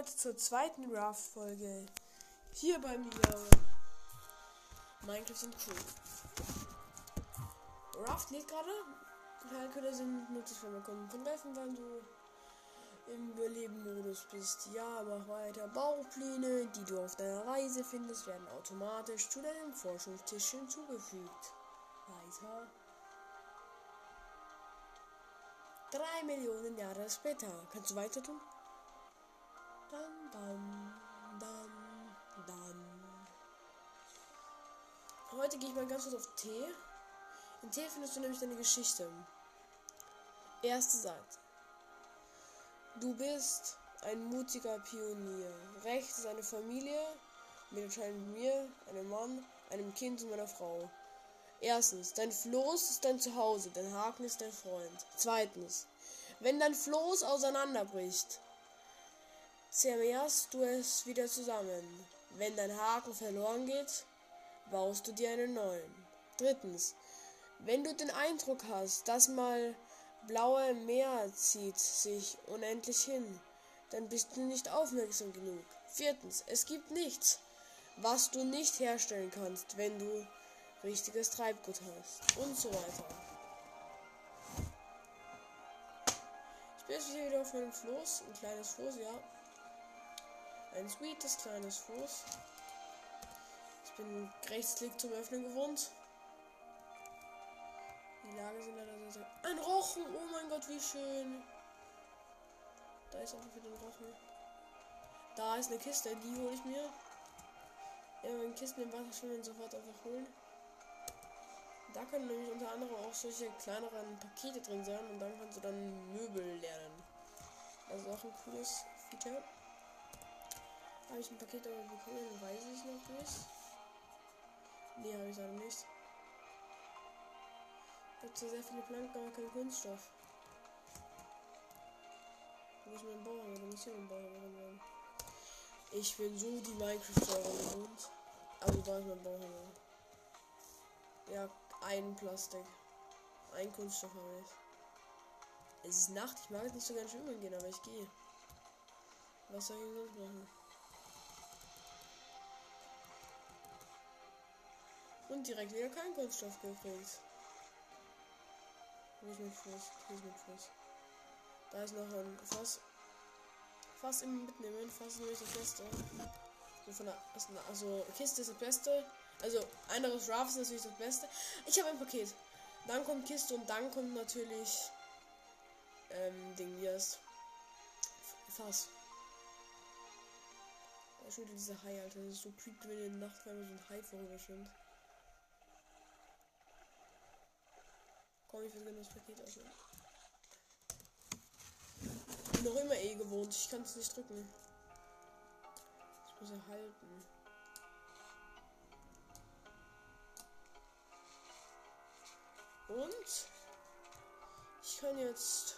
Leute zur zweiten Raft-Folge. Hier bei mir Minecraft und Crew. Raft lädt gerade. Teilköder sind nützlich, wenn wir kommen von helfen, wenn du im Überleben-Modus bist. Ja, mach weiter. Baupläne, die du auf deiner Reise findest, werden automatisch zu deinem Forschungstisch hinzugefügt. Weiter. Drei Millionen Jahre später. Kannst du weiter tun? Dann, dann, dann, dann. Heute gehe ich mal ganz kurz auf T. In T findest du nämlich deine Geschichte. Erste Seite. Du bist ein mutiger Pionier. Rechts ist eine Familie mit anscheinend mir, einem Mann, einem Kind und meiner Frau. Erstens, dein Floß ist dein Zuhause, dein Haken ist dein Freund. Zweitens, wenn dein Floß auseinanderbricht, zermehrst du es wieder zusammen. Wenn dein Haken verloren geht, baust du dir einen neuen. Drittens, wenn du den Eindruck hast, dass mal blaue Meer zieht sich unendlich hin, dann bist du nicht aufmerksam genug. Viertens, es gibt nichts, was du nicht herstellen kannst, wenn du richtiges Treibgut hast und so weiter. Ich bin jetzt wieder auf meinem Floß, ein kleines Floß, ja. Ein sweetes kleines Floß. Ich bin Rechtsklick zum Öffnen gewohnt. Die Lage sind leider sehr, sehr. Ein Rochen! Oh mein Gott, wie schön! Da ist einfach wieder ein Rochen. Da ist eine Kiste, die hole ich mir. Ja, wenn Kisten im Wasser schwimmen, sofort einfach holen. Da können nämlich unter anderem auch solche kleineren Pakete drin sein und dann kannst du dann Möbel lernen. Ist auch ein cooles Feature. Habe ich ein Paket aber bekommen, weiß ich noch nicht. Nee, habe ich leider nicht. Ich habe zwar sehr viele Planken, aber kein Kunststoff. Wo ist mein Bauer? Da muss hier ein Bauer sein. Ich bin so die Minecraft-Server gewohnt. Also da ist mein Bauer. Ja, ein Plastik. Ein Kunststoff habe ich. Es ist Nacht, ich mag jetzt nicht so ganz schwimmen gehen, aber ich gehe. Was soll ich sonst machen? Und direkt wieder kein Kunststoff gekriegt. Wo ist mein Fuß? Hier ist mein Fuß. Da ist noch ein Fass. Fass im Mitnehmen. Fass ist nämlich das Beste. So von der, also Kiste ist das Beste. Also anderes Raft ist natürlich das Beste. Ich habe ein Paket. Dann kommt Kiste und dann kommt natürlich ähm, Ding, wie heißt Fass. Da ist schon wieder dieser Hai, Alter. Das ist so creepy, wenn in der Nacht wenn so ein Hai vorüber schwimmt. Komm, ich will das Paket öffnen. Bin noch immer eh gewohnt. Ich kann es nicht drücken. Ich muss erhalten. Und ich kann jetzt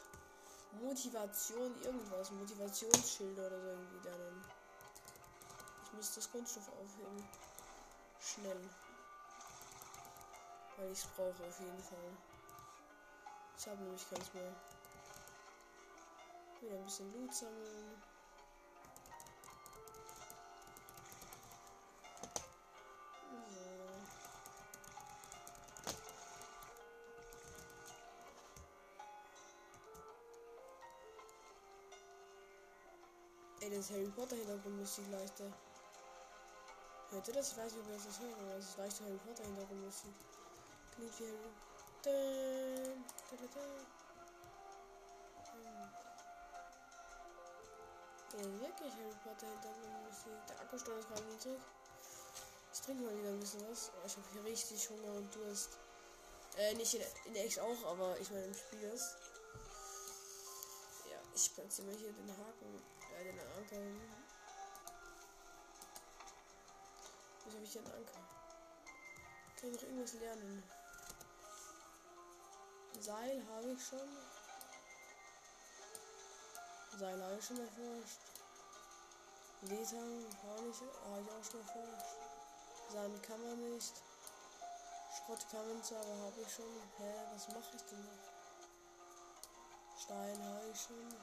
Motivation irgendwas, Motivationsschilder oder so irgendwie lernen. Ich muss das Kunststoff aufheben. Schnell. Weil ich es brauche auf jeden Fall. Ich habe nämlich keins mehr. Wieder ein bisschen Loot sammeln. Ey, das Harry Potter Hintergrundmusik leichter. Hört ihr das? Ich weiß nicht, ob ihr das hört, aber das ist leichte Harry Potter Hintergrundmusik. Klingt wie Harry. Ja, wirklich Harry Potter Hintergrundmusik. Der Akkustand ist gerade niedrig. Ich trinke mal wieder ein bisschen was. Oh, ich habe hier richtig Hunger und Durst. Äh, nicht in, in echt auch, aber ich meine im Spiel ist. Ja, ich platziere mal hier den Haken. Ja, den Anker. Was habe ich denn Anker? Kann ich noch irgendwas lernen? Seil habe ich schon. Seil habe ich schon erforscht. Lethang habe ich, habe ich auch schon erforscht. Sand kann man nicht. Schrott kann man zwar, aber habe ich schon. Hä, was mache ich denn noch? Stein habe ich schon.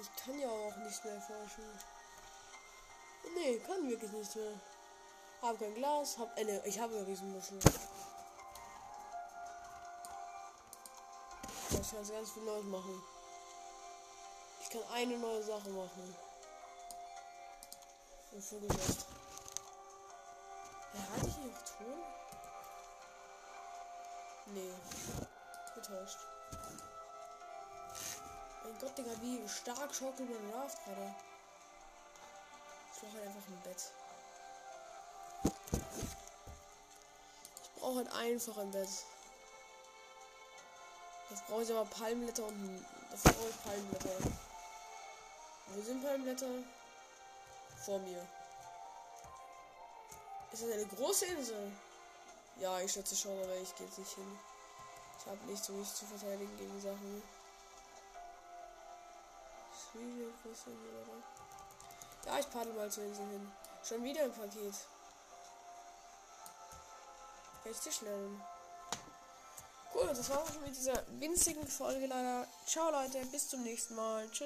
Ich kann ja auch nicht mehr forschen. Nee, kann wirklich nicht mehr. Hab kein Glas, hab eine. Ich habe eine Riesenmuschel. Ich kann ganz viel Neues machen. Ich kann eine neue Sache machen. Ein Vogelnest. Ja, hatte ich hier noch Ton? Nee. Getäuscht. Mein Gott, Digga, wie stark schaukelt mein Raft gerade. Ich brauche halt einfach ein Bett. Ich brauche halt einfach ein Bett. Jetzt brauche ich aber Palmblätter und dafür brauche ich Palmblätter. Wo sind Palmblätter? Vor mir. Ist das eine große Insel? Ja, ich schätze schon, aber ich gehe jetzt nicht hin. Ich habe nichts, um mich zu verteidigen gegen Sachen. Ja, ich paddel mal zur Insel hin. Schon wieder ein Paket. Richtig schnell. Gut, das war schon mit dieser winzigen Folge leider. Ciao Leute, bis zum nächsten Mal. Tschüss.